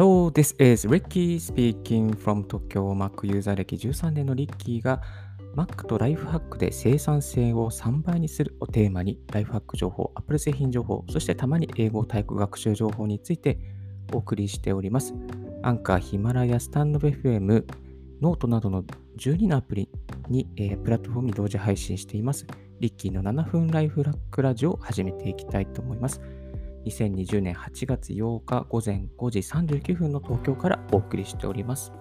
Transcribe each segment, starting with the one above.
Hello, this is Ricky speaking from Tokyo Mac ユーザー歴13年のリッキーが Mac とライフハックで生産性を3倍にするをテーマにライフハック情報、Apple 製品情報、そしてたまに英語タイ語学習情報についてお送りしております。アンカー、 Himalaya、 stand.fm、 note などの12のアプリに、えー、プラットフォームに同時配信しています。リッキーの7分ライフハックラジオを始めていきたいと思います。2020年8月8日午前5時39分の東京からお送りしております。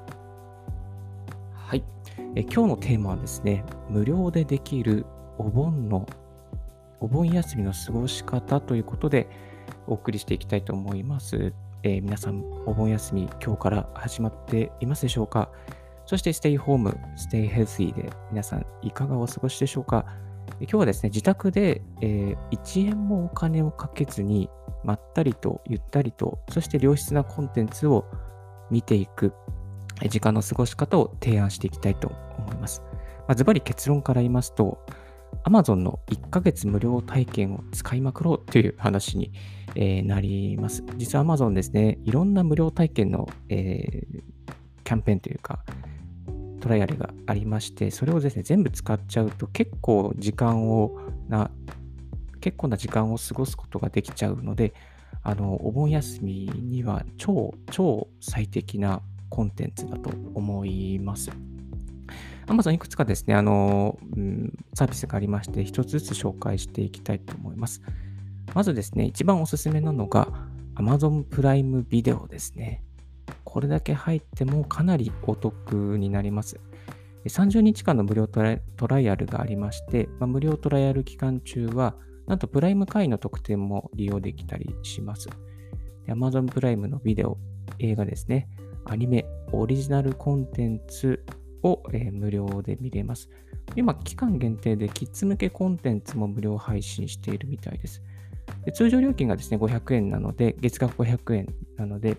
はい。え今日のテーマはですね、無料でできるお盆の、お盆休みの過ごし方ということでお送りしていきたいと思います。えー、皆さん、お盆休み今日から始まっていますでしょうか？そして、 stay home、stay healthy で皆さんいかがお過ごしでしょうか？今日はですね、自宅で、えー、1円もお金をかけずに、まったりとゆったりと、そして良質なコンテンツを見ていく時間の過ごし方を提案していきたいと思います。ま、ズバリ結論から言いますと、Amazon の1ヶ月無料体験を使いまくろうという話に、えー、なります。実は Amazon ですね、いろんな無料体験の、えー、キャンペーンというか、トライアルがありまして、それをですね、全部使っちゃうと結構時間をな、結構な時間を過ごすことができちゃうので、あの、お盆休みには超、超最適なコンテンツだと思います。Amazon いくつかですね、あの、うん、サービスがありまして、一つずつ紹介していきたいと思います。まずですね、一番おすすめなのが Amazon プライムビデオですね。これだけ入ってもかなりお得になります。30日間の無料トライアルがありまして、まあ、無料トライアル期間中は、なんとプライム会員の特典も利用できたりします。Amazon プライムのビデオ、映画ですね、アニメ、オリジナルコンテンツを、えー、無料で見れます。今、期間限定でキッズ向けコンテンツも無料配信しているみたいです。で通常料金がですね、500円なので、月額500円なので、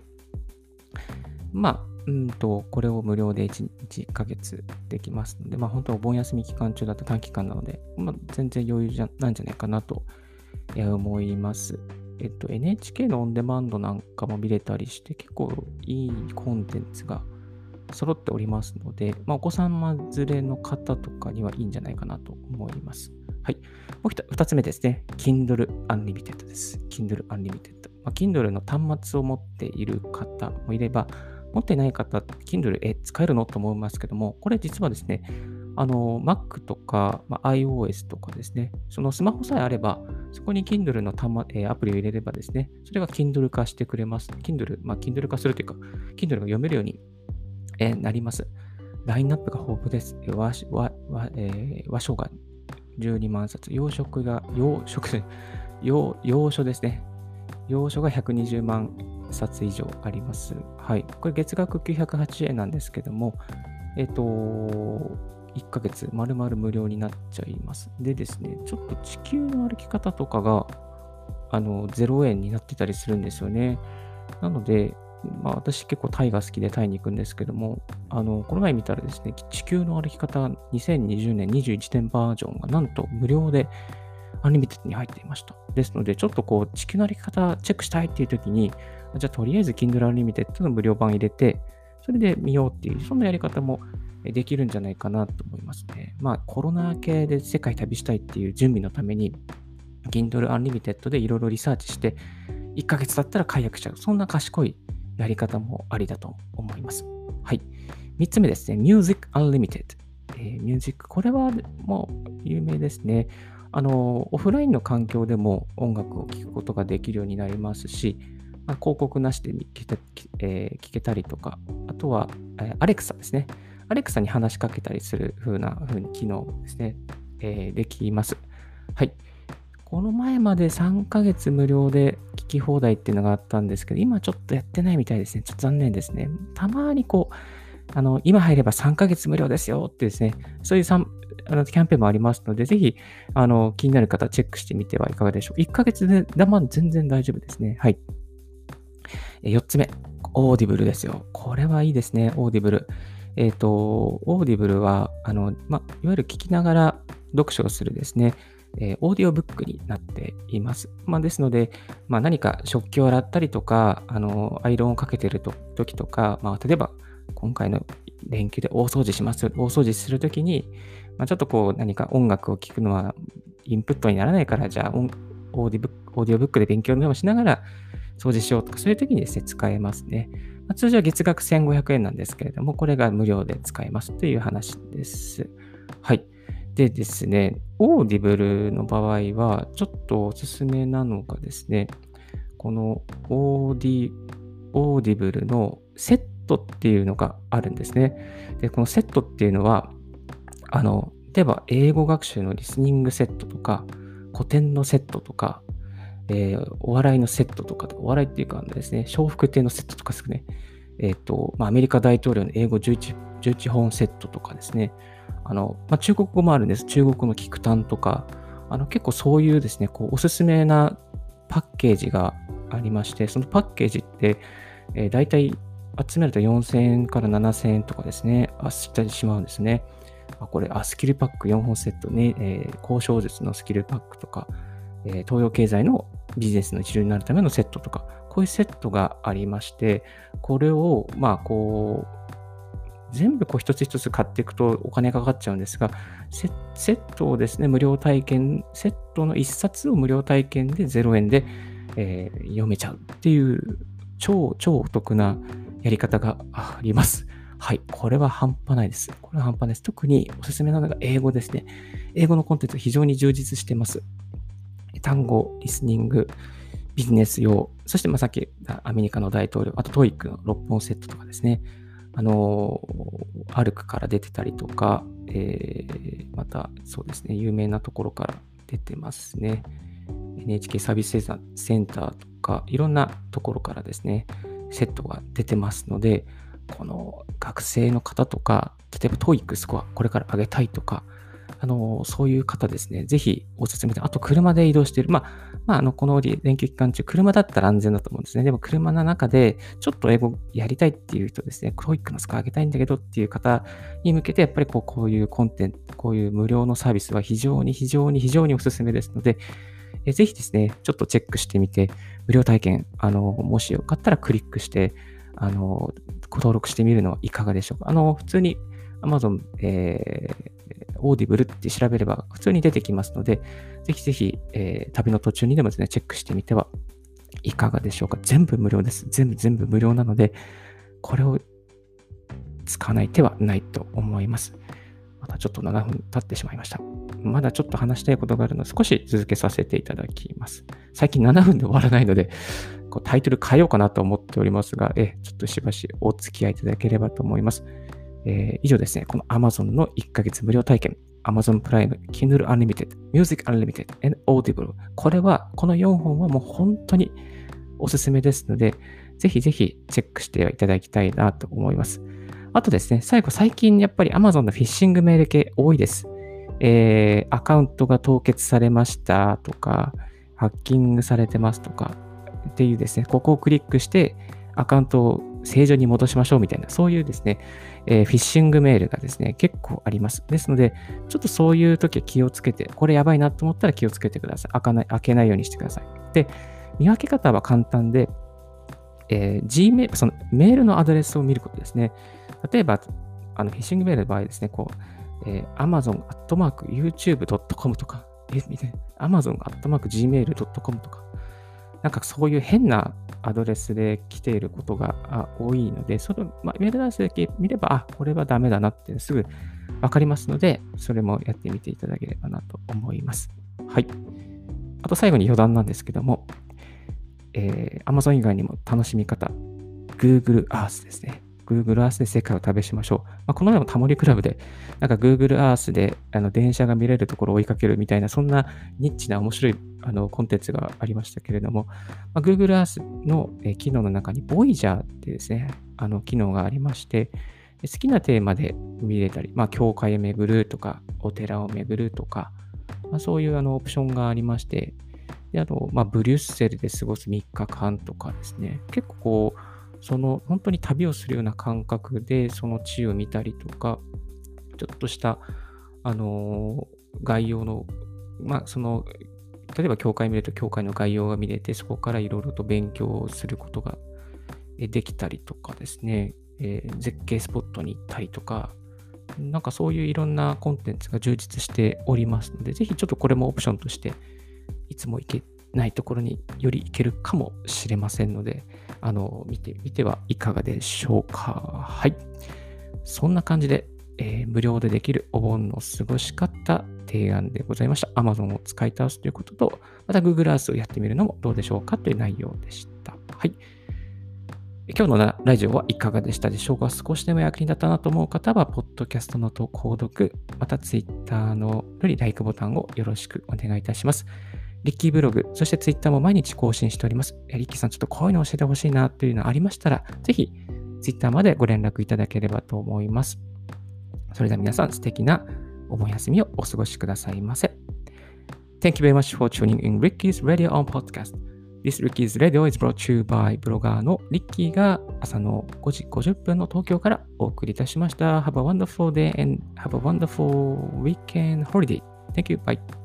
まあ、うんと、これを無料で 1, 1ヶ月できますので、まあ本当お盆休み期間中だと短期間なので、まあ全然余裕じゃなんじゃないかなと思います。えっと、NHK のオンデマンドなんかも見れたりして、結構いいコンテンツが揃っておりますので、まあ、お子様連れの方とかにはいいんじゃないかなと思います。はい。もう2つ目ですね。Kindle Unlimited です。Kindle Unlimited。まあ、Kindle の端末を持っている方もいれば、持ってない方、Kindle、え、使えるのと思いますけども、これ実はですね、あの、Mac とか、まあ、iOS とかですね、そのスマホさえあれば、そこに Kindle の端、えアプリを入れればですね、それが Kindle 化してくれます。Kindle、まあ、Kindle 化するというか、Kindle が読めるように、えなります。ラインナップが豊富です。和和和,、えー、和書が12万冊、洋食が、洋食、洋洋書ですね。洋書が120万冊以上あります。はい。これ月額908円なんですけども、えっ、と、1ヶ月丸々無料になっちゃいます。でですね、ちょっと地球の歩き方とかが、あの、0円になってたりするんですよね。なので、まあ、私結構タイが好きでタイに行くんですけども、あの、この前見たらですね、地球の歩き方2020年21年バージョンがなんと無料で Unlimited に入っていました。ですので、ちょっとこう、地球の歩き方チェックしたいっていう時に、じゃあとりあえず Kindle Unlimited の無料版入れて、それで見ようっていう、そんなやり方もできるんじゃないかなと思いますね。まあ、コロナ明けで世界旅したいっていう準備のために、Kindle Unlimited でいろいろリサーチして、1ヶ月経ったら解約しちゃう。そんな賢いやり方もありだと思います。はい。3つ目ですね。Music Unlimited。えー、ミュージック。これはもう有名ですね。あの、オフラインの環境でも音楽を聴くことができるようになりますし、まあ、広告なしで聞けた,、えー、聞けたりとか、あとは、えー、アレクサですね。アレクサに話しかけたりする風な風に機能ですね、えー、できます。はい。この前まで3ヶ月無料で聞き放題っていうのがあったんですけど、今ちょっとやってないみたいですね。ちょっと残念ですね。たまにこう、あの、今入れば3ヶ月無料ですよってですね、そういうあのキャンペーンもありますので、ぜひ、あの、気になる方、チェックしてみてはいかがでしょう。1ヶ月で、だま全然大丈夫ですね。はい。4つ目、 Audible ですよ。これはいいですね、 Audible。えっ、ー、と、 Audible は、あの、ま、いわゆる聞きながら読書をするですね、えー、オーディオブックになっています。まあ、ですので、まあ、何か食器を洗ったりとか、あのアイロンをかけてると時とか、まあ、例えば今回の連休で大掃除します、大掃除するときに、まあ、ちょっとこう何か音楽を聴くのはインプットにならないから、じゃあオーディブオーディオブックで勉強でもしながら掃除しようとか、そういう時にですね、使えますね。まあ、通常は月額1500円なんですけれども、これが無料で使えますという話です。はい。でですね、 Audible の場合は、ちょっとおすすめなのがですね、このオーディ Audible のセットっていうのがあるんですね。で、このセットっていうのは、あの、例えば英語学習のリスニングセットとか、古典のセットとか、えー、お笑いのセットとか、お笑いっていうかですね、笑福亭のセットとかですね、えっ、ー、と、まあ、アメリカ大統領の英語 11, 11本セットとかですね、あの、まあ、中国語もあるんです。中国語の聞く単とか、あの結構そういうですね、こうおすすめなパッケージがありまして、そのパッケージって、えー、大体集めると4000円から7000円とかですね、あしたりしまうんですね。これあ、スキルパック4本セットね、えー、交渉術のスキルパックとか、えー、東洋経済のビジネスの一流になるためのセットとか、こういうセットがありまして、これを、まあ、こう、全部こう一つ一つ買っていくとお金かかっちゃうんですが、セットをですね、無料体験、セットの一冊を無料体験で0円で、えー、読めちゃうっていう超超お得なやり方があります。はい。これは半端ないです。これは半端ないです。特におすすめなのが英語ですね。英語のコンテンツ非常に充実しています。単語、リスニング、ビジネス用、そしてまあさっきアメリカの大統領、あと TOEIC の6本セットとかですね。あの、アルクから出てたりとか、えー、またそうですね、有名なところから出てますね。NHK サービスセンターとか、いろんなところからですね、セットが出てますので、この学生の方とか、例えば TOEIC スコアこれから上げたいとか、あの、そういう方ですね、ぜひおすすめで、あと車で移動している。まあ、まあ、あの、この連休期間中、車だったら安全だと思うんですね。でも車の中で、ちょっと英語やりたいっていう人ですね、クロイックのスコア上げたいんだけどっていう方に向けて、やっぱりこうこういうコンテンツ、こういう無料のサービスは非常に非常に非常におすすめですので、えぜひですね、ちょっとチェックしてみて、無料体験、あの、もしよかったらクリックして、あの、登録してみるのはいかがでしょうか。あの、普通に Amazon、えー、 Audible って調べれば普通に出てきますので、ぜひぜひ、えー、旅の途中にでもですね、チェックしてみてはいかがでしょうか。全部無料です。全部全部無料なので、これを使わない手はないと思います。またちょっと7分経ってしまいました。まだちょっと話したいことがあるので、少し続けさせていただきます。最近7分で終わらないので、こうタイトル変えようかなと思っておりますが、えちょっとしばしお付き合いいただければと思います。えー、以上ですね、この Amazon の1ヶ月無料体験、Amazon プライム、Kindle Unlimited、Music Unlimited、and Audible。これは、この4本はもう本当におすすめですので、ぜひぜひチェックしていただきたいなと思います。あとですね、最後、最近やっぱり Amazon のフィッシングメール系多いです。えー、アカウントが凍結されましたとか、ハッキングされてますとかっていうですね、ここをクリックしてアカウントを正常に戻しましょうみたいな、そういうですね、えー、フィッシングメールがですね、結構あります。ですので、ちょっとそういう時は気をつけて、これやばいなと思ったら気をつけてください。開かない、開けないようにしてください。で、見分け方は簡単で、えー、Gmail、そのメールのアドレスを見ることですね。例えば、あのフィッシングメールの場合ですね、こう、えー、amazon.youtube.com とか、え、みたいな、amazon.gmail.com とか、なんかそういう変なアドレスで来ていることが多いので、その、まあ、メールアドレスだけ見れば、あ、これはダメだなってすぐわかりますので、それもやってみていただければなと思います。はい。あと最後に余談なんですけども、えー、Amazon 以外にも楽しみ方、Google Earth ですね。Google Earth で世界を旅しましょう。まあ、この前もタモリクラブで、なんか Google Earth であの電車が見れるところを追いかけるみたいな、そんなニッチな面白いあのコンテンツがありましたけれども、まあ、Google Earth の、機能の中に Voyager ってですね、あの機能がありまして、好きなテーマで見れたり、まあ、教会を巡るとか、お寺を巡るとか、まあ、そういうあのオプションがありまして、であと、まあ、ブリュッセルで過ごす3日間とかですね、結構こう、その本当に旅をするような感覚でその地を見たりとか、ちょっとした、あの、概要のまあ、その、例えば教会見ると教会の概要が見れて、そこからいろいろと勉強することができたりとかですね、えー、絶景スポットに行ったりとか、なんかそういういろんなコンテンツが充実しておりますので、ぜひちょっとこれもオプションとして、いつも行けないところにより行けるかもしれませんので、あの、見てみてはいかがでしょうか。はい。そんな感じで、えー、無料でできるお盆の過ごし方提案でございました。Amazon を使い倒すということと、また Google Earth をやってみるのもどうでしょうかという内容でした。はい。今日のラジオはいかがでしたでしょうか？少しでも役に立ったなと思う方は、ポッドキャストの購読、また Twitter のより LIKE ボタンをよろしくお願いいたします。リッキーブログ、そして Twitter も毎日更新しております。リッキーさん、ちょっとこういうの教えてほしいなというのありましたら、ぜひ Twitter までご連絡いただければと思います。それでは皆さん、素敵なお盆休みをお過ごしくださいませ。Thank you very much for tuning in Ricky's Radio on Podcast. This Ricky's Radio is brought to you by ブロガーのリッキーが朝の5時50分の東京からお送りいたしました。Have a wonderful day and have a wonderful weekend holiday. Thank you. Bye.